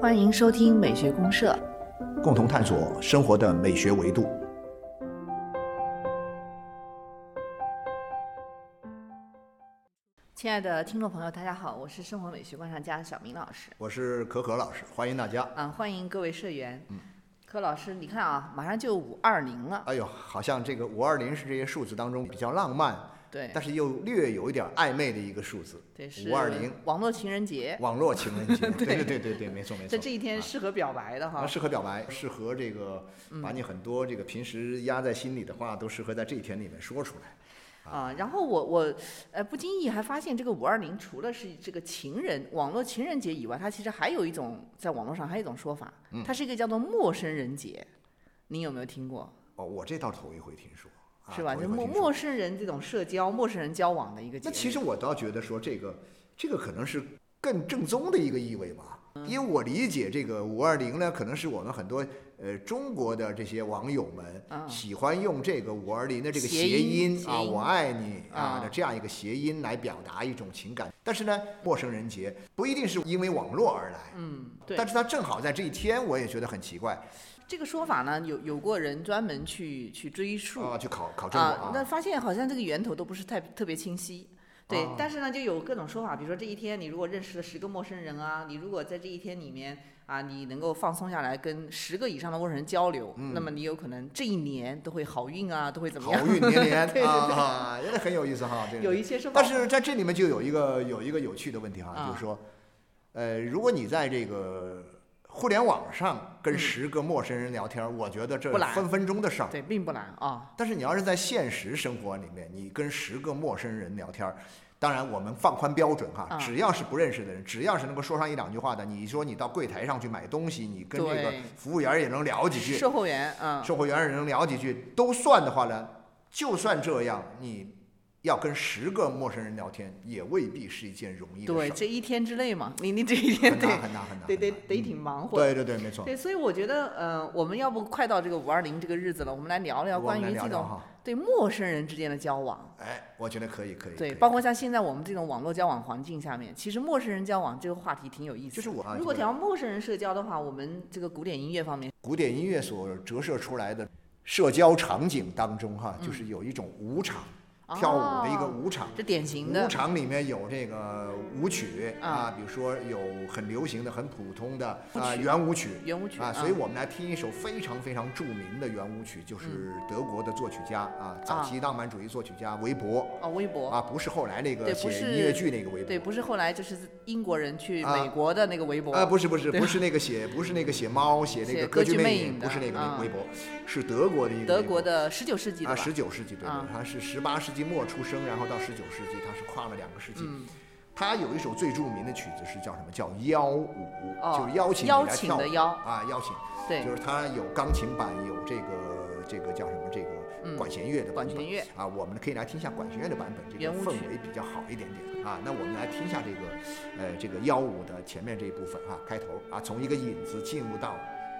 欢迎收听美学公社，共同探索生活的美学维度。亲爱的听众朋友，大家好，我是生活美学观察家小明老师。我是可可老师，欢迎大家。啊，欢迎各位社员。嗯，柯老师，你看啊，马上就五二零了。哎呦，好像这个五二零是这些数字当中比较浪漫，对，但是又略有一点暧昧的一个数字。对，是五二零，网络情人节。网络情人节，对对对对对，没错没错。在这一天适合表白的哈。适合表白，适合这个把你很多这个平时压在心里的话，都适合在这一天里面说出来。啊，然后我我呃不经意还发现，这个五二零除了是这个情人网络情人节以外，它其实还有一种在网络上还有一种说法，它是一个叫做陌生人节，您有没有听过？哦，我这倒头一回听说，是吧？就陌陌生人这种社交、陌生人交往的一个节。那其实我倒觉得说这个这个可能是更正宗的一个意味吧，因为我理解这个五二零呢，可能是我们很多。呃，中国的这些网友们喜欢用这个五二零的这个谐音啊，“我爱你”啊的这样一个谐音来表达一种情感。但是呢，陌生人节不一定是因为网络而来，嗯，对。但是它正好在这一天，我也觉得很奇怪。这个说法呢，有有过人专门去去追溯啊，去考考证啊，那发现好像这个源头都不是太特别清晰。对，但是呢，就有各种说法，比如说这一天你如果认识了十个陌生人啊，你如果在这一天里面。啊，你能够放松下来，跟十个以上的陌生人交流，那么你有可能这一年都会好运啊，都会怎么样？好运连连，对对对，也很有意思哈。有一些说法，但是在这里面就有一个有一个有趣的问题哈，就是说，呃，如果你在这个互联网上跟十个陌生人聊天，我觉得这分分钟的事儿，对，并不难啊。但是你要是在现实生活里面，你跟十个陌生人聊天。当然，我们放宽标准哈，只要是不认识的人，只要是能够说上一两句话的，你说你到柜台上去买东西，你跟这个服务员也能聊几句，售货员，嗯，售货员也能聊几句，都算的话呢，就算这样，你要跟十个陌生人聊天，也未必是一件容易的事。对，这一天之内嘛，你你这一天得很难很难，得得得挺忙活。对对对，没错。对，所以我觉得，呃，我们要不快到这个五二零这个日子了，我们来聊聊关于这种。对陌生人之间的交往，哎，我觉得可以，可以。对，包括像现在我们这种网络交往环境下面，其实陌生人交往这个话题挺有意思。就是我，如果聊陌生人社交的话，我们这个古典音乐方面，古典音乐所折射出来的社交场景当中，哈，就是有一种无场。跳舞的一个舞场，这典型的。舞场里面有这个舞曲啊，比如说有很流行的、很普通的啊圆舞曲，圆舞曲啊，所以我们来听一首非常非常著名的圆舞曲，就是德国的作曲家啊，早期浪漫主义作曲家韦伯。啊，韦伯。啊，不是后来那个写音乐剧那个韦伯，对，不是后来就是英国人去美国的那个韦伯。啊，不是不是不是那个写不是那个写猫写那个歌剧魅影，不是那个韦伯，是德国的一个德国的十九世纪的啊，十九世纪对对，他是十八世纪末出生，然后。到十九世纪，他是跨了两个世纪。他有一首最著名的曲子是叫什么？叫邀舞，就是邀请你来跳的邀啊，邀请。对，就是他有钢琴版，有这个这个叫什么？这个管弦乐的管弦乐啊，我们可以来听一下管弦乐的版本，这个氛围比较好一点点啊。那我们来听一下这个呃这个邀舞的前面这一部分啊，开头啊，从一个引子进入到。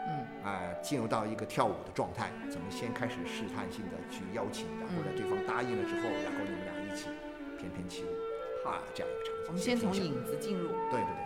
嗯，啊，进入到一个跳舞的状态，怎么先开始试探性的去邀请，然后呢，对方答应了之后，然后你们俩一起翩翩起舞，啊，这样一个场景。我们先从影子进入。对对对。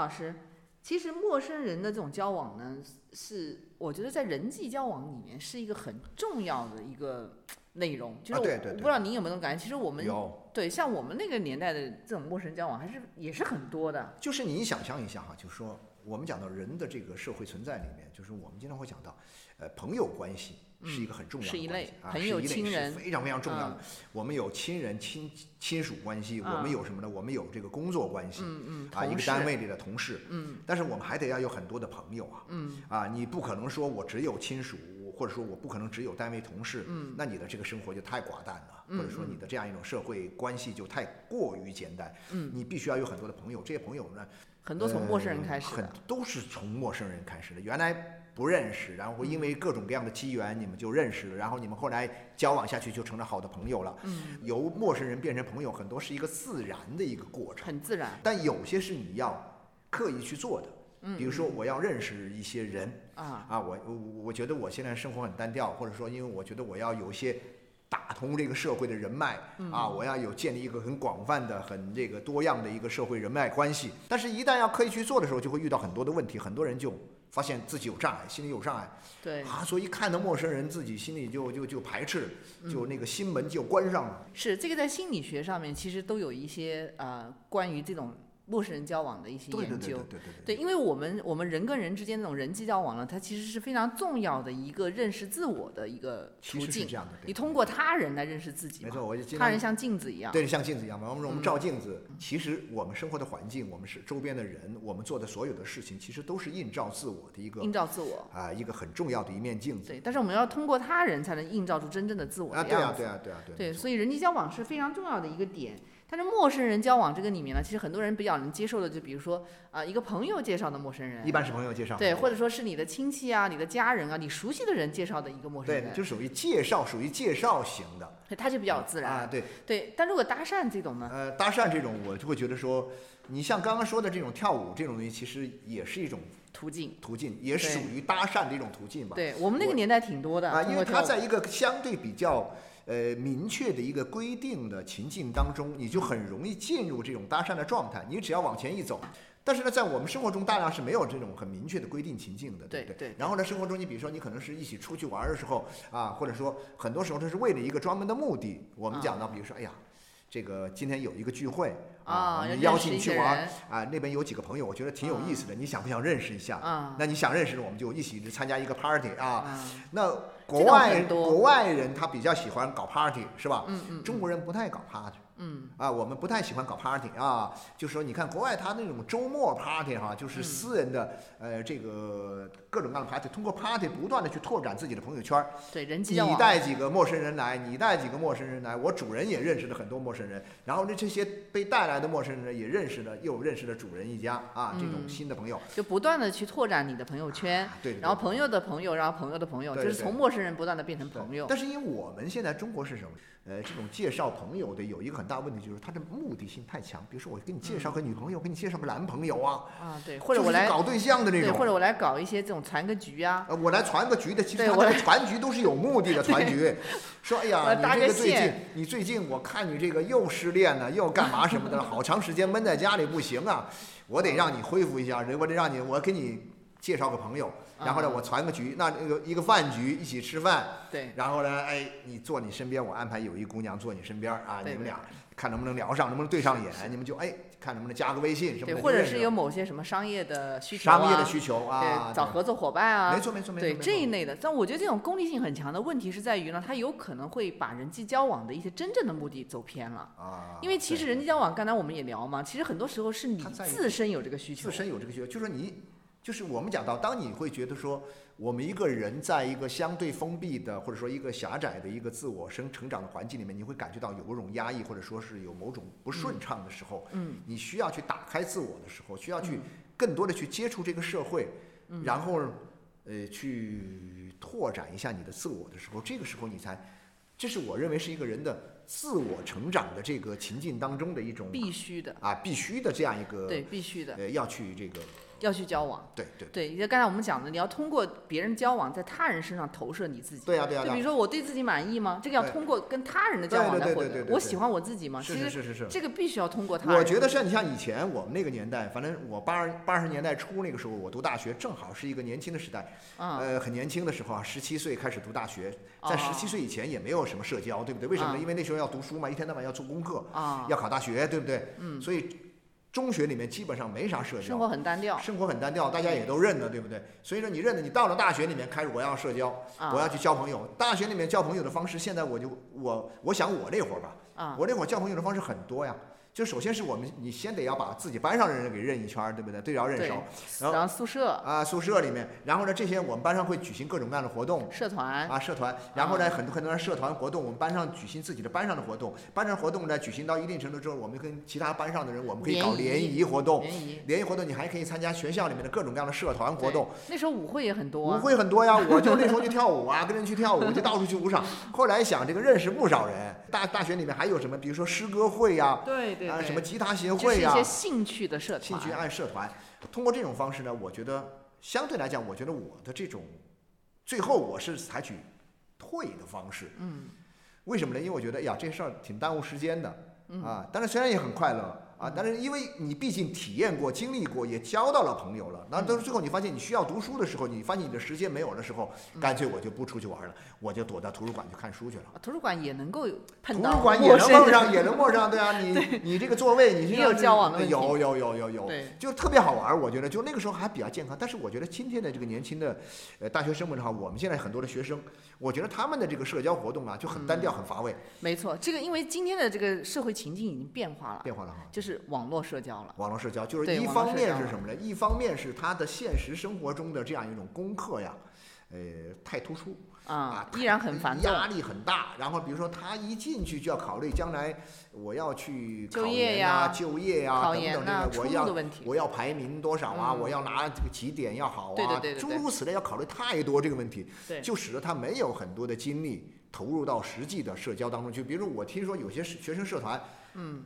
老师，其实陌生人的这种交往呢，是我觉得在人际交往里面是一个很重要的一个内容。就是我不知道您有没有这种感觉？其实我们有对像我们那个年代的这种陌生人交往，还是也是很多的。就是你想象一下哈，就是说我们讲到人的这个社会存在里面，就是我们经常会讲到，呃，朋友关系。是一个很重要的关系啊，朋友、亲人非常非常重要的。我们有亲人、亲亲属关系，我们有什么呢？我们有这个工作关系，啊，一个单位里的同事。嗯，但是我们还得要有很多的朋友啊。嗯，啊，你不可能说我只有亲属，或者说我不可能只有单位同事。嗯，那你的这个生活就太寡淡了，或者说你的这样一种社会关系就太过于简单。嗯，你必须要有很多的朋友，这些朋友呢，很多从陌生人开始，很都是从陌生人开始的。原来。不认识，然后因为各种各样的机缘，你们就认识了，然后你们后来交往下去就成了好的朋友了。嗯，由陌生人变成朋友，很多是一个自然的一个过程，很自然。但有些是你要刻意去做的，嗯，比如说我要认识一些人啊啊，我我我觉得我现在生活很单调，或者说因为我觉得我要有一些打通这个社会的人脉啊，我要有建立一个很广泛的、很这个多样的一个社会人脉关系。但是，一旦要刻意去做的时候，就会遇到很多的问题，很多人就。发现自己有障碍，心里有障碍，对啊，所以看到陌生人，自己心里就就就排斥，就那个心门就关上了。是这个在心理学上面其实都有一些呃关于这种。陌生人交往的一些研究，对对对对，因为我们我们人跟人之间那种人际交往呢，它其实是非常重要的一个认识自我的一个途径。这样的，你通过他人来认识自己。没错，我就他人像镜子一样。对，像镜子一样嘛。我们我们照镜子，其实我们生活的环境，我们是周边的人，我们做的所有的事情，其实都是映照自我的一个映照自我啊，一个很重要的一面镜子。对，但是我们要通过他人才能映照出真正的自我的样。对啊，对啊，对啊，对。对，所以人际交往是非常重要的一个点。但是陌生人交往这个里面呢，其实很多人比较能接受的，就比如说啊，一个朋友介绍的陌生人，一般是朋友介绍，对，或者说是你的亲戚啊、你的家人啊、你熟悉的人介绍的一个陌生人，对，就属于介绍，属于介绍型的，他就比较自然啊，对对。但如果搭讪这种呢？呃，搭讪这种我就会觉得说，你像刚刚说的这种跳舞这种东西，其实也是一种途径，途径也属于搭讪的一种途径吧。对我们那个年代挺多的啊，因为他在一个相对比较。呃，明确的一个规定的情境当中，你就很容易进入这种搭讪的状态。你只要往前一走，但是呢，在我们生活中大量是没有这种很明确的规定情境的，对不对？然后呢，生活中你比如说你可能是一起出去玩的时候啊，或者说很多时候它是为了一个专门的目的。我们讲到，比如说，哎呀，这个今天有一个聚会啊，你邀请你去玩啊，那边有几个朋友，我觉得挺有意思的，你想不想认识一下？啊，那你想认识，我们就一起参加一个 party 啊，那。国外国外人他比较喜欢搞 party 是吧？嗯嗯。中国人不太搞 party。嗯啊，我们不太喜欢搞 party 啊，就是说你看国外他那种周末 party 哈，就是私人的呃这个各种各样的 party，通过 party 不断的去拓展自己的朋友圈。对，人际你带几个陌生人来，你带几个陌生人来，我主人也认识了很多陌生人，然后呢这些被带来的陌生人也认识了，又认识了主人一家啊，这种新的朋友。就不断的去拓展你的朋友圈。对。然后朋友的朋友，然后朋友的朋友，就是从陌生人不断的变成朋友。但是因为我们现在中国是什么？呃，这种介绍朋友的有一个很大问题，就是他的目的性太强。比如说，我给你介绍个女朋友，给你介绍个男朋友啊，啊，对，或者我来搞对象的那种，或者我来搞一些这种传个局啊，呃，我来传个局的，其实他个传局都是有目的的 传局。说，哎呀，你这个最近，你最近我看你这个又失恋了，又干嘛什么的，好长时间闷在家里不行啊，我得让你恢复一下，我得让你，我给你介绍个朋友。然后呢，我传个局，那那个一个饭局一起吃饭，对。然后呢，哎，你坐你身边，我安排有一姑娘坐你身边啊，你们俩看能不能聊上，能不能对上眼，你们就哎，看能不能加个微信什么的。对，或者是有某些什么商业的需求商业的需求啊，找合作伙伴啊。没错没错没错。对这一类的，但我觉得这种功利性很强的问题是在于呢，它有可能会把人际交往的一些真正的目的走偏了啊。因为其实人际交往，刚才我们也聊嘛，其实很多时候是你自身有这个需求。自身有这个需求，就说你。就是我们讲到，当你会觉得说，我们一个人在一个相对封闭的，或者说一个狭窄的一个自我生成长的环境里面，你会感觉到有某种压抑，或者说是有某种不顺畅的时候，嗯，你需要去打开自我的时候，需要去更多的去接触这个社会，然后呃去拓展一下你的自我的时候，这个时候你才，这是我认为是一个人的。自我成长的这个情境当中的一种必须的。啊，必须的这样一个对必须的。呃要去这个要去交往。对对对，就刚才我们讲的，你要通过别人交往，在他人身上投射你自己。对呀对呀对呀就比如说我对自己满意吗？这个要通过跟他人的交往来获得对对对对。对对得我喜欢我自己吗？是是是是是。这个必须要通过他人。我觉得像你像以前我们那个年代，反正我八十八十年代初那个时候，我读大学正好是一个年轻的时代，嗯，呃，很年轻的时候啊，十七岁开始读大学，在哦十七岁以前也没有什么社交，对不对？为什么呢？嗯因为那时候要读书嘛，一天到晚要做功课，啊，要考大学，对不对？嗯，所以中学里面基本上没啥社交，生活很单调。生活很单调，大家也都认得，对不对？所以说你认得，你到了大学里面开始我要社交，啊我要去交朋友。大学里面交朋友的方式，现在我就我我想我那会儿吧，啊，我那会儿交朋友的方式很多呀。就首先是我们，你先得要把自己班上的人给认一圈儿，对不对？对要认熟然后然后宿舍、啊，宿舍里面，然后呢，这些我们班上会举行各种各样的活动，社团，啊，社团，然后呢，很多很多人社团活动，我们班上举行自己的班上的活动，班上活动呢举行到一定程度之后，我们跟其他班上的人，我们可以搞联谊活动，联谊联谊活动你还可以参加学校里面的各种各样的社团活动，那时候舞会也很多舞啊。会很多呀，我就那时候就跳舞啊，跟人去跳舞，就到处去舞场。后来想这个认识不少人，大大学里面还有什么，比如说诗歌会呀，啊，对对对，什么吉他协就是会呀一些，兴趣的社团。兴趣爱社团，通过这种方式呢，我觉得相对来讲，我觉得我的这种最后我是采取退的方式。嗯，为什么呢？因为我觉得，哎呀，这事儿挺耽误时间的嗯啊。但是，虽然也很快乐啊，但是因为你毕竟体验过、经历过，也交到了朋友了。那嗯到最后你发现你需要读书的时候，你发现你的时间没有的时候，嗯干脆我就不出去玩了，我就躲到图书馆去看书去了。啊图书馆也能够碰图到书馆也能碰上，也能碰上，对啊，你你这个座位，你也有是交往的有有有有有，对就特别好玩。我觉得就那个时候还比较健康，但是我觉得今天的这个年轻的呃大学生们的话，我们现在很多的学生，我觉得他们的这个社交活动啊就很单调、很乏味，没错，这个因为今天的这个社会情境已经变化了，变化了哈。就是网络社交了。网络社交就是一方面是什么呢？一方面是他的现实生活中的这样一种功课呀，呃，太突出啊，太依然很繁重。压力很大。然后比如说他一进去就要考虑将来我要去考就业研啊、呀就业呀考等等这个，我要我要排名多少啊？嗯我要拿这个起点要好啊，诸如此类，要考虑太多这个问题，就使得他没有很多的精力投入到实际的社交当中去。比如说我听说有些学生社团嗯，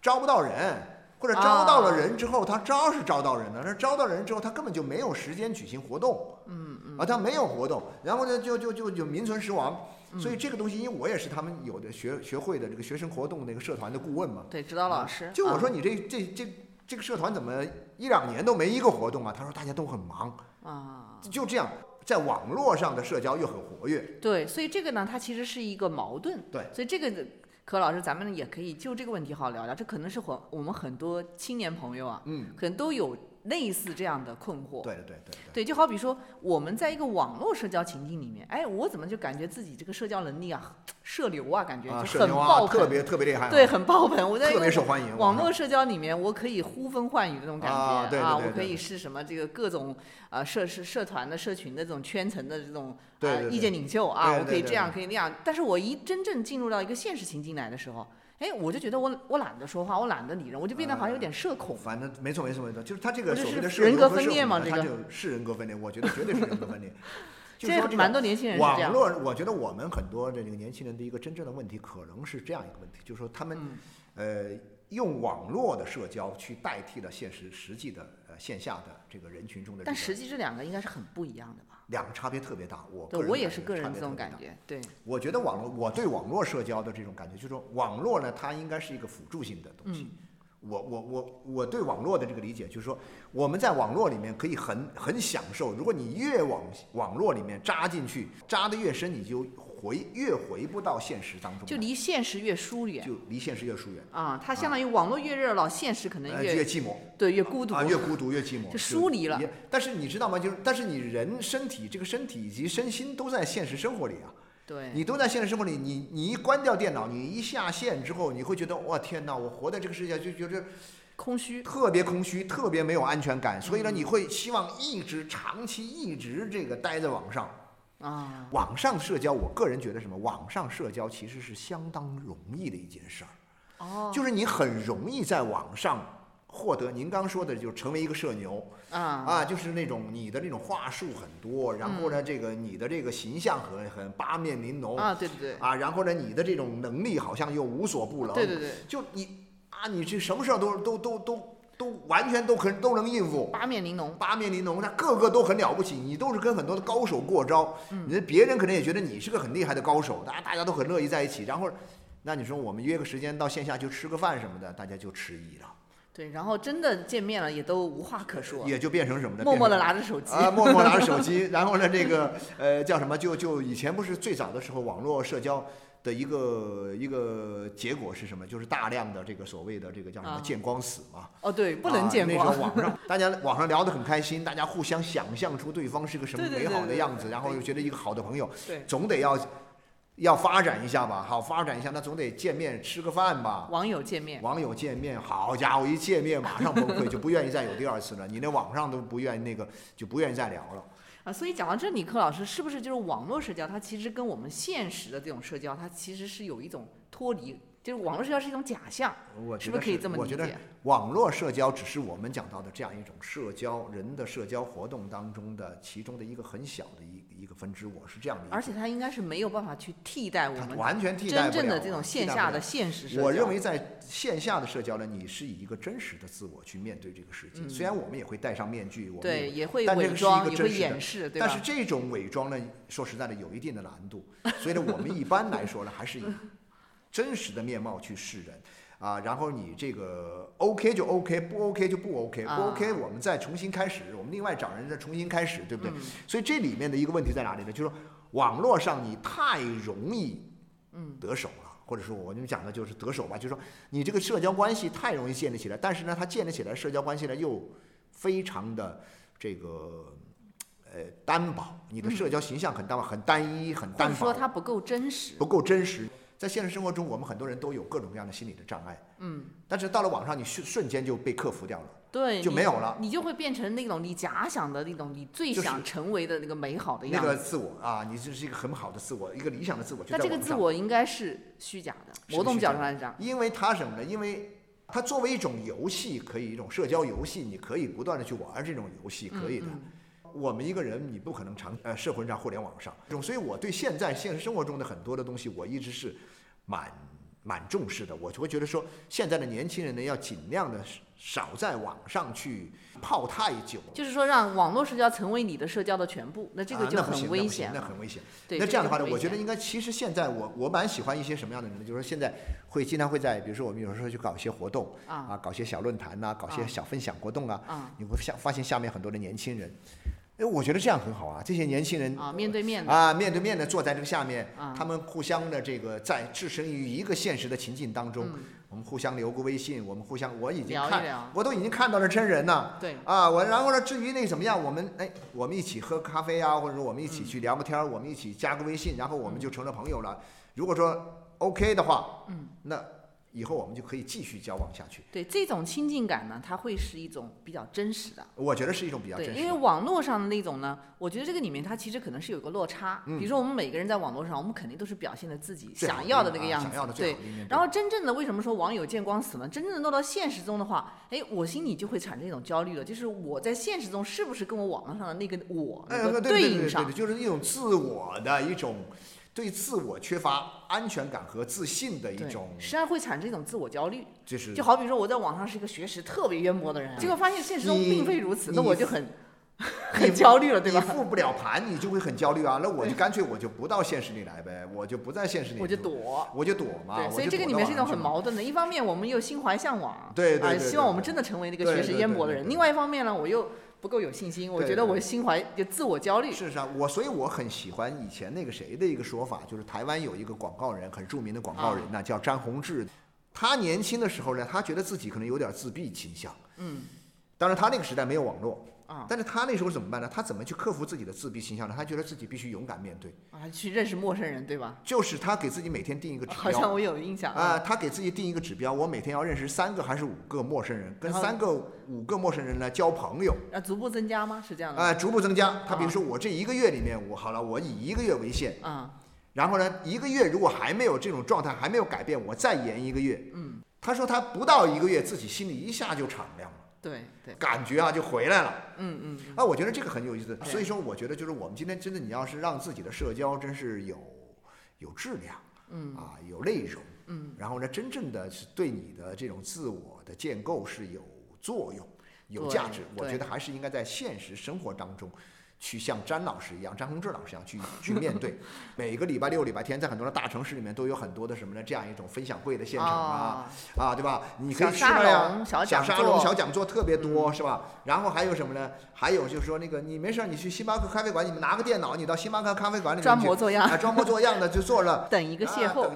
招不到人，或者招到了人之后，他招是招到人了，但是招到人之后，他根本就没有时间举行活动，嗯嗯，啊，他没有活动，然后呢，就就就就名存实亡。嗯。所以这个东西，因为我也是他们有的学学会的这个学生活动那个社团的顾问嘛，对，指导老师。啊就我说你这这这这个社团怎么一两年都没一个活动啊？他说大家都很忙，啊，就这样，在网络上的社交又很活跃，对，所以这个呢，它其实是一个矛盾。对。所以这个柯老师，咱们也可以就这个问题好好聊聊。这可能是很我们很多青年朋友啊，嗯，可能都有类似这样的困惑。对对对对对，就好比说我们在一个网络社交情境里面，哎，我怎么就感觉自己这个社交能力啊，社牛啊，感觉啊，就很爆棚，别特别厉害啊，对，很爆棚。我在特别受欢迎，网络社交里面，我可以呼风唤雨的那种感觉啊我可以是什么这个各种呃社社社团的社群的这种圈层的这种呃对对对意见领袖啊，我可以这样可以那样。但是我一真正进入到一个现实情境来的时候，哎，我就觉得我我懒得说话，我懒得理人，我就变得好像有点社恐。反正没错没错没错，就是他这个所谓的是人格分裂嘛这个他就 是人格分裂，我觉得绝对是人格分裂。就说这蛮多年轻人是这样。网络，我觉得我们很多的这个年轻人的一个真正的问题，可能是这样一个问题，就是说他们嗯呃用网络的社交去代替了现实实际的呃线下的这个人群中的这个，但实际这两个应该是很不一样的吧？两个差别特别大。我对，我也是个人这种。感觉。对，我觉得网络，我对网络社交的这种感觉，就是说网络呢，它应该是一个辅助性的东西。嗯我我我我对网络的这个理解，就是说我们在网络里面可以很很享受。如果你越往网络里面扎进去，扎得越深，你就回越回不到现实当中，就离现实越疏远就离现实越疏远，啊，它相当于网络越热闹，现实可能呃，越越寂寞对越孤独啊，越孤独越寂寞，就疏离了。但是你知道吗？就是但是你人身体这个身体以及身心都在现实生活里啊。对，你都在现实生活里，你你一关掉电脑，你一下线之后，你会觉得哇天哪，我活在这个世界就觉得空虚。特别空虚，特别没有安全感，所以呢，嗯你会希望一直长期一直这个待在网上。啊，网上社交，我个人觉得什么？网上社交其实是相当容易的一件事儿，哦，就是你很容易在网上获得您刚说的，就成为一个社牛。啊。啊，就是那种你的那种话术很多，然后呢，这个你的这个形象很很八面玲珑。啊，对对对，啊，然后呢，你的这种能力好像又无所不能，对对对，就你啊，你这什么事儿都都都都都完全都很都能应付，八面玲珑，八面玲珑，他个个都很了不起，你都是跟很多的高手过招，嗯。你别人可能也觉得你是个很厉害的高手，大家大家都很乐意在一起，然后，那你说我们约个时间到线下去吃个饭什么的，大家就迟疑了，对，然后真的见面了也都无话可说，也就变成什么呢？默默的拿着手机，啊，默默拿着手机，然后呢，这个呃叫什么？就就以前不是最早的时候，网络社交的一个一个结果是什么？就是大量的这个所谓的这个叫什么啊见光死嘛。哦，对，不能见啊。那，时候网上 大家网上聊得很开心，大家互相想象出对方是个什么美好的样子，然后又觉得一个好的朋友，对，总得要要发展一下吧。好，发展一下，那总得见面吃个饭吧。网友见面，网友见面，好家伙，一见面马上崩溃，就不愿意再有第二次了。你那网上都不愿意那个，就不愿意再聊了。啊，所以讲到这里，柯老师是不是就是网络社交？它其实跟我们现实的这种社交，它其实是有一种脱离，就是网络社交是一种假象，我是不是可以这么理解我觉得？网络社交只是我们讲到的这样一种社交人的社交活动当中的其中的一个很小的一一个分支，我是这样理解。而且它应该是没有办法去替代我们完全替代真正的这种线下的现实社交。我认为在线下的社交呢，你是以一个真实的自我去面对这个世界。嗯虽然我们也会戴上面具，我们对，也也会但这个是一伪装，也会个真实的掩饰，对？但是这种伪装呢，说实在的，有一定的难度。所以呢，我们一般来说呢，还是以真实的面貌去示人。啊，然后你这个 OK 就 OK，不 OK 就不 OK，不啊 OK 我们再重新开始，我们另外找人再重新开始，对不对？嗯所以这里面的一个问题在哪里呢？就是说网络上你太容易嗯得手了，或者说我们讲的就是得手吧，就是说你这个社交关系太容易建立起来，但是呢，它建立起来社交关系呢又非常的这个呃单薄，你的社交形象很单薄，很单一，很单薄说，它不够真实。不够真实。在现实生活中，我们很多人都有各种各样的心理的障碍，嗯，但是到了网上，你瞬瞬间就被克服掉了。对，就没有了你就会变成那种你假想的那种你最想成为的那个美好的那样子。个自我啊，你就是一个很好的自我，一个理想的自我。那这个自我应该是虚假的，某种角度上来讲，因为它什么呢？因为它作为一种游戏，可以一种社交游戏，你可以不断的去玩这种游戏，可以的。嗯我们一个人，你不可能长呃社会上、互联网上，这种，所以我对现在现实生活中的很多的东西，我一直是蛮蛮重视的。我就会觉得说，现在的年轻人呢，要尽量的少在网上去泡太久。就是说让网络社交成为你的社交的全部，那这个就很危险。那很危险。那这样的话呢，我觉得应该，其实现在我我蛮喜欢一些什么样的人呢？就是说现在会经常会在，比如说我们有时候去搞一些活动啊啊，搞些小论坛呐、搞些小分享活动啊，啊你会下发现下面很多的年轻人，哎，我觉得这样很好啊，这些年轻人啊，面对面的啊，面对面的坐在这个下面，啊他们互相的这个在置身于一个现实的情境当中，嗯我们互相留个微信，我们互相我已经看，聊聊，我都已经看到了真人了。对，啊，我然后呢，至于那怎么样，我们哎，我们一起喝咖啡啊，或者说我们一起去聊个天儿，我们一起加个微信，然后我们就成了朋友了。如果说 OK 的话，嗯，那以后我们就可以继续交往下去。对这种亲近感呢，它会是一种比较真实的。我觉得是一种比较真，实的。因为网络上的那种呢，我觉得这个里面它其实可能是有个落差。嗯比如说我们每个人在网络上，我们肯定都是表现的自己想要的那个样子，啊想要的最对好。的一面。然后真正的为什么说网友见光死呢？真正的落到现实中的话，哎，我心里就会产生一种焦虑了，就是我在现实中是不是跟我网络上的那个我哎，能够对对对应上对对，？就是一种自我的一种对自我缺乏安全感和自信的一种，实际上会产生一种自我焦虑。就是就好比说我在网上是一个学识特别渊博的人，结果发现现实中并非如此，那我就很 很焦虑了，对吧？你复不了盘，你就会很焦虑啊。那我就干脆我就不到现实里来呗，我就不在现实里，我就，躲。我就躲嘛。对，所以这个里面是一种很矛盾的。一方面，我们又心怀向往，啊，对对希望我们真的成为那个学识渊博的人；另外一方面呢，我又不够有信心，我觉得我心怀就自我焦虑。事实上，我所以我很喜欢以前那个谁的一个说法，就是台湾有一个广告人，很著名的广告人啊、叫张宏志。他年轻的时候呢，他觉得自己可能有点自闭倾向。嗯，当然他那个时代没有网络啊但是他那时候怎么办呢？他怎么去克服自己的自闭倾向呢？他觉得自己必须勇敢面对，啊，去认识陌生人，对吧？就是他给自己每天定一个指 标。好像我有印象啊，，他给自己定一个指标，我每天要认识三个还是五个陌生人，跟三个、五个陌生人来交朋友。要逐步增加吗？是这样的逐步增加。他比如啊说，我这一个月里面，我好了，我以一个月为限，啊，然后呢，一个月如果还没有这种状态，还没有改变，我再延一个月。嗯，他说他不到一个月，自己心里一下就敞亮了，对对，感觉啊就回来了。嗯嗯。啊，我觉得这个很有意思。所以说，我觉得就是我们今天真的，你要是让自己的社交真是有有质量，嗯啊有内容，嗯，然后呢，真正的是对你的这种自我的建构是有作用、有价值。我觉得还是应该在现实生活当中。去像詹老师一样，詹宏志老师一样去去面对，每个礼拜六、礼拜天，在很多的大城市里面都有很多的什么呢？这样一种分享会的现场啊，啊，对吧？你可以去那呀，小沙龙、小讲座特别多，是吧？然后还有什么呢？还有就是说，那个你没事，你去星巴克咖啡馆，你们拿个电脑，你到星巴克咖啡馆里面装模作样，装模作样的就坐着，等一个邂逅。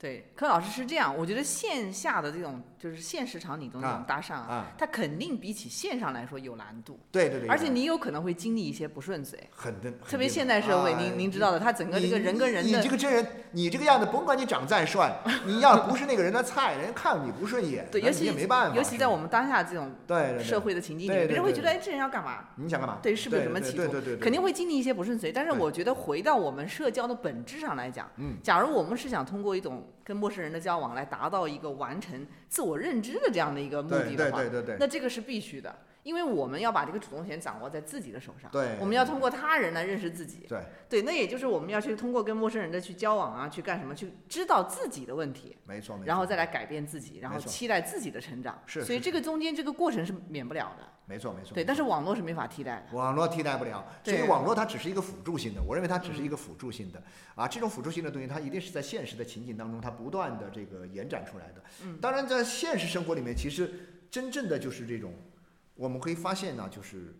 对，柯老师是这样，我觉得线下的这种就是现实场景中这种搭讪啊，它肯定比起线上来说有难度。对对对。而且你有可能会经历一些不顺遂。很的。特别现代社会，您您知道的，他整个这个人跟人的。你这个真人，你这个样子，甭管你长再帅，你要不是那个人的菜，人家看你不顺眼，对，尤其也没办法。尤其在我们当下这种对社会的情境里面，别人会觉得哎，这人要干嘛？你想干嘛？对，是不是有什么企图？对对对。肯定会经历一些不顺遂，但是我觉得回到我们社交的本质上来讲，嗯，假如我们是想通过一种跟陌生人的交交往来达到一个完成自我认知的这样的一个目的的话，那这个是必须的，因为我们要把这个主动权掌握在自己的手上。对，我们要通过他人来认识自己。对，对，那也就是我们要去通过跟陌生人的去交往啊，去干什么，去知道自己的问题。没错，没错然后再来改变自己，然后期待自己的成长。是，所以这个中间这个过程是免不了的。没错没错，对，但是网络是没法替代的。网络替代不了，所以网络它只是一个辅助性的。我认为它只是一个辅助性的啊，这种辅助性的东西，它一定是在现实的情景当中，它不断的这个延展出来的。嗯，当然在现实生活里面，其实真正的就是这种，我们可以发现呢，就是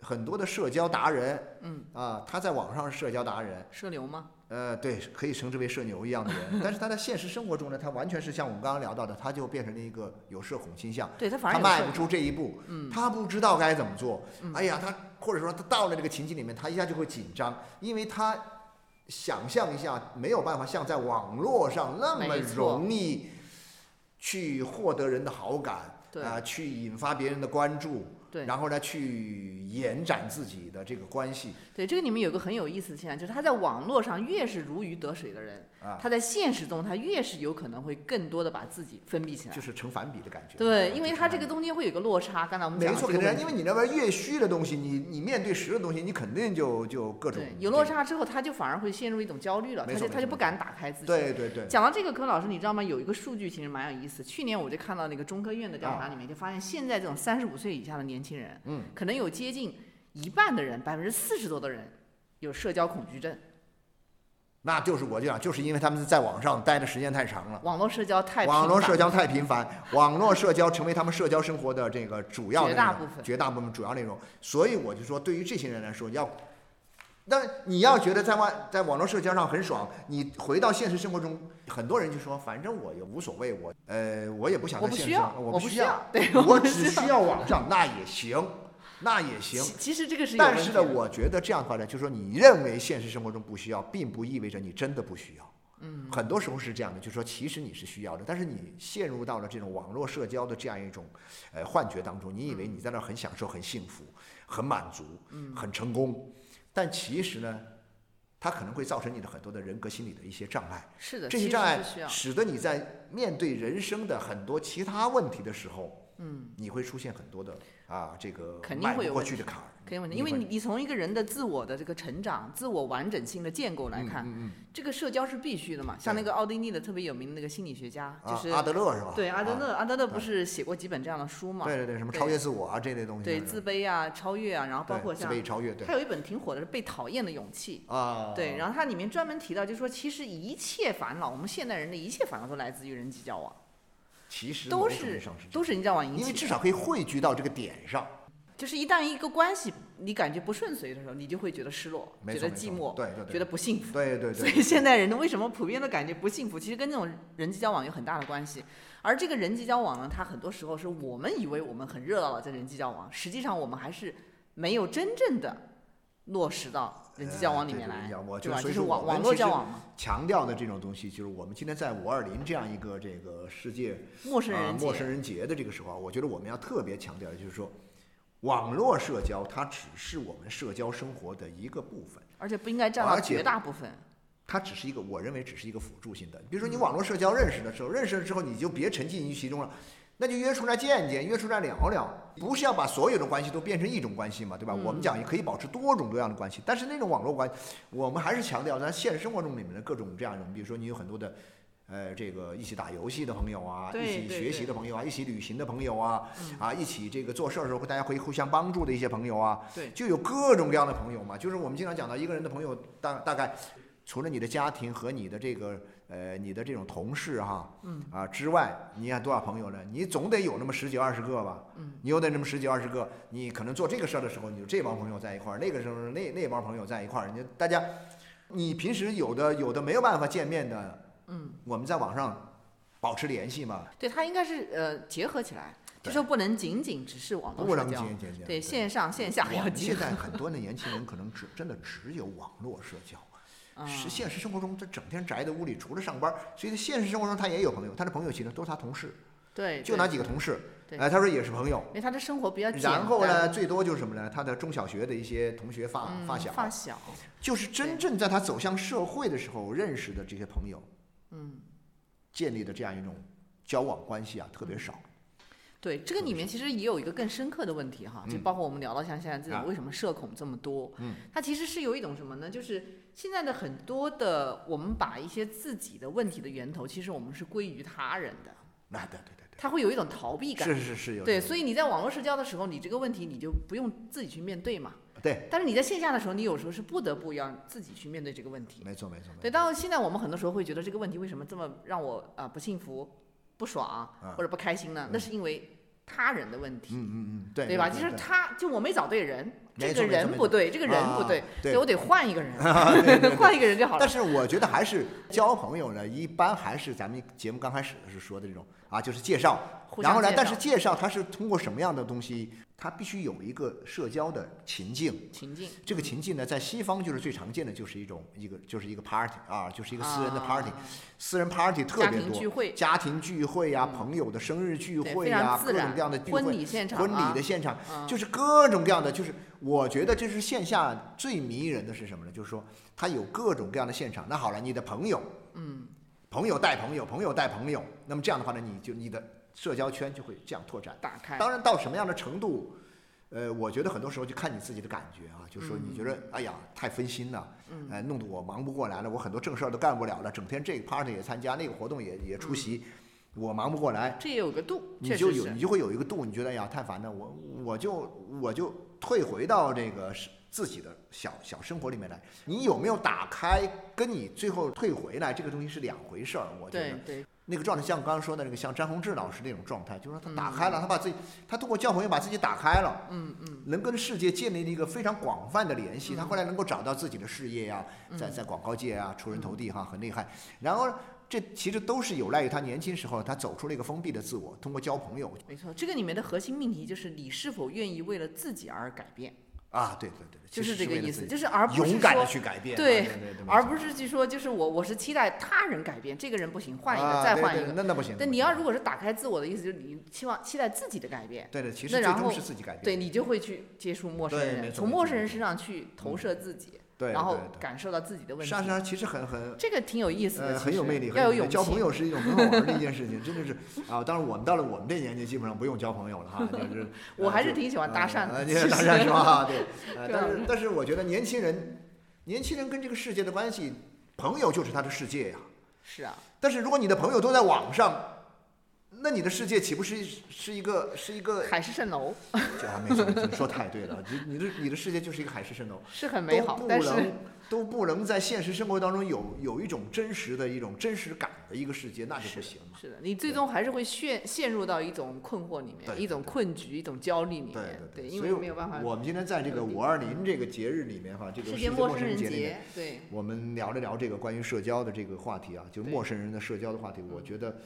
很多的社交达人，嗯。啊，他在网上是社交达人，社牛吗？呃，对，可以称之为社牛一样的人，但是他在现实生活中呢，他完全是像我们刚刚聊到的，他就变成了一个有社恐倾向，对他反而他迈不出这一步，嗯，他不知道该怎么做，哎呀，他或者说他到了这个情景里面，他一下就会紧张，因为他想象一下没有办法像在网络上那么容易去获得人的好感，啊，去引发别人的关注。对，然后呢，去延展自己的这个关系。对，这个里面有个很有意思的现象，就是他在网络上越是如鱼得水的人。他在现实中，他越是有可能会更多的把自己封闭起来，就是成反比的感觉。对，因为他这个中间会有个落差。刚才我们讲没错，肯定，因为你那边越虚的东西，你你面对实的东西，你肯定就就各种。有落差之后，他就反而会陷入一种焦虑了，他就他就不敢打开自己。对对对。讲到这个，柯老师，你知道吗？有一个数据其实蛮有意思。去年我就看到那个中科院的调查里面，就发现现在这种三十五岁以下的年轻人，嗯，可能有接近一半的人，百分之四十多的人有社交恐惧症。那就是我就讲，就是因为他们在网上待的时间太长了，网络社交太网络社交太频繁，网络社交成为他们社交生活的这个主要绝大部分绝大部分主要内容。所以我就说，对于这些人来说，要，但你要觉得在外在网络社交上很爽，你回到现实生活中，很多人就说，反正我也无所谓，我呃我也不想在现实上，我不需要，我只需要网上，那也行。那也行，其实这个是。但是呢，我觉得这样的话呢，就是说，你认为现实生活中不需要，并不意味着你真的不需要。嗯。很多时候是这样的，就是说，其实你是需要的，但是你陷入到了这种网络社交的这样一种，呃，幻觉当中，你以为你在那儿很享受、很幸福、很满足、很成功，但其实呢，它可能会造成你的很多的人格心理的一些障碍。是的。这些障碍使得你在面对人生的很多其他问题的时候，嗯，你会出现很多的。啊，这个肯定会有过去的坎儿，肯定问题，因为你你从一个人的自我的这个成长、自我完整性的建构来看，这个社交是必须的嘛。像那个奥地利的特别有名的那个心理学家，就是阿德勒是吧？对，阿德勒，阿德勒不是写过几本这样的书嘛？对对对，什么超越自我啊这类东西。对，自卑啊，超越啊，然后包括像自卑超越，对。他有一本挺火的是《被讨厌的勇气》啊。对，然后它里面专门提到，就是说其实一切烦恼，我们现代人的一切烦恼都来自于人际交往。其实都是都是人际交往引起，因为至少可以汇聚到这个点上。就是一旦一个关系你感觉不顺遂的时候，你就会觉得失落，觉得寂寞，对对对，觉得不幸福，对对对。所以现代人的为什么普遍的感觉不幸福，其实跟这种人际交往有很大的关系。而这个人际交往呢，它很多时候是我们以为我们很热闹了在人际交往，实际上我们还是没有真正的落实到人际交往里面来，对吧？就是网网络交往嘛。强调的这种东西，就是我们今天在五二零这样一个这个世界陌生人陌生人节的这个时候，我觉得我们要特别强调的就是说。网络社交它只是我们社交生活的一个部分，而且不应该占到绝大部分。它只是一个，我认为只是一个辅助性的。比如说你网络社交认识的时候，认识了之后你就别沉浸于其中了，那就约出来见见，约出来聊聊，不是要把所有的关系都变成一种关系嘛，对吧？我们讲也可以保持多种多样的关系，但是那种网络关，我们还是强调咱现实生活中里面的各种这样一种，比如说你有很多的。呃，这个一起打游戏的朋友啊，一起学习的朋友啊，一起旅行的朋友啊，啊，一起这个做事儿的时候大家会互相帮助的一些朋友啊，对，就有各种各样的朋友嘛。就是我们经常讲到一个人的朋友，大大概除了你的家庭和你的这个呃你的这种同事哈，嗯啊之外，你看多少朋友呢？你总得有那么十几二十个吧？嗯，你有得那么十几二十个，你可能做这个事儿的时候，你就这帮朋友在一块儿，那个时候那那帮朋友在一块儿，你大家，你平时有的有的没有办法见面的，嗯，我们在网上。保持联系嘛？对，他应该是呃结合起来，就说不能仅仅只是网络社交，对线上线下要结合。现在很多的年轻人可能只真的只有网络社交，是现实生活中他整天宅在屋里，除了上班，所以现实生活中他也有朋友，他的朋友其实都是他同事，对，就那几个同事，哎，他说也是朋友，因为他的生活比较然后呢，最多就是什么呢？他的中小学的一些同学发发小，发小，就是真正在他走向社会的时候认识的这些朋友，嗯。建立的这样一种交往关系啊，特别少。对，这个里面其实也有一个更深刻的问题哈，就包括我们聊到像现在这种为什么社恐这么多，嗯，它其实是有一种什么呢？就是现在的很多的我们把一些自己的问题的源头，其实我们是归于他人的。那，对对对对。他会有一种逃避感。是是是有。对，所以你在网络社交的时候，你这个问题你就不用自己去面对嘛。对，但是你在线下的时候，你有时候是不得不要自己去面对这个问题。没错，没错。对，到现在我们很多时候会觉得这个问题为什么这么让我啊不幸福、不爽或者不开心呢？那是因为他人的问题。嗯嗯嗯，对，对吧？就是他就我没找对人，这个人不对，这个人不对，所以我得换一个人 换一个人就好了。但是我觉得还是交朋友呢，一般还是咱们节目刚开始是说的这种啊，就是介绍，然后呢，但是介绍它是通过什么样的东西？它必须有一个社交的情境，情境。这个情境呢，在西方就是最常见的，就是一种一个就是一个 party 啊，就是一个私人的 party，私人 party 特别多。家庭聚会。家庭聚会呀，朋友的生日聚会呀，各种各样的聚会。婚礼现场。婚礼的现场，就是各种各样的，就是我觉得这是线下最迷人的是什么呢？就是说它有各种各样的现场。那好了，你的朋友，嗯，朋友带朋友，朋友带朋友，那么这样的话呢，你就你的。社交圈就会这样拓展，打开。当然到什么样的程度，呃，我觉得很多时候就看你自己的感觉啊，就是说你觉得哎呀太分心了，哎，弄得我忙不过来了，我很多正事儿都干不了了，整天这个 party 也参加，那个活动也也出席，我忙不过来。这也有个度，你就有你就会有一个度，你觉得哎呀太烦了，我我就我就退回到这个自己的小小生活里面来。你有没有打开，跟你最后退回来这个东西是两回事儿，我觉得。那个状态像刚刚说的那个，像张宏志老师那种状态，就是说他打开了，他把自己，他通过教朋友把自己打开了，嗯嗯，能跟世界建立了一个非常广泛的联系。他后来能够找到自己的事业呀，在在广告界啊出人头地哈，很厉害。然后这其实都是有赖于他年轻时候，他走出了一个封闭的自我，通过交朋友。没错，这个里面的核心命题就是你是否愿意为了自己而改变。啊，对对对，就是这个意思，就是而不是勇敢的去改变，对，而不是去说就是我我是期待他人改变，这个人不行，换一个再换一个，那那不行。但你要如果是打开自我的意思，就是你期望期待自己的改变，对对，其实最终是自己改变，对你就会去接触陌生人，从陌生人身上去投射自己。然后感受到自己的问题。莎莎其实很很这个挺有意思的，很有魅力。要有勇气。交朋友是一种很好玩的一件事情，真的是啊。当然我们到了我们这年纪，基本上不用交朋友了哈。就是 我还是挺喜欢搭讪的。你搭讪是吧？对。但是但是我觉得年轻人，年轻人跟这个世界的关系，朋友就是他的世界呀。是啊。但是如果你的朋友都在网上。那你的世界岂不是是一个是一个海市蜃楼？这还没说，你说太对了。你你的你的世界就是一个海市蜃楼，是很美好，都不能都不能在现实生活当中有有一种真实的一种真实感的一个世界，那就不行了。是的，你最终还是会陷陷入到一种困惑里面，一种困局，一种焦虑里面。对对对，因为没有办法。我们今天在这个五二零这个节日里面哈，这个世界陌生人节，对，我们聊了聊这个关于社交的这个话题啊，就陌生人的社交的话题，我觉得。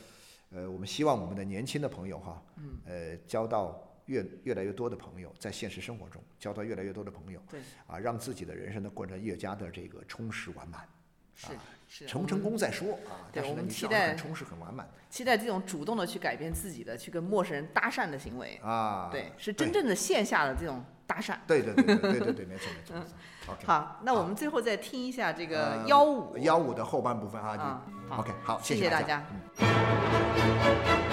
呃，我们希望我们的年轻的朋友哈，呃，交到越越来越多的朋友，在现实生活中交到越来越多的朋友，对，啊，让自己的人生呢过得越加的这个充实完满。是是，成不成功再说啊。对，我们期待很充实、很完满。期待这种主动的去改变自己的，去跟陌生人搭讪的行为啊，对，是真正的线下的这种对对对对对对对，没错没错。嗯，好，那我们最后再听一下这个幺五幺五的后半部分啊。好，OK，好，谢谢大家。嗯。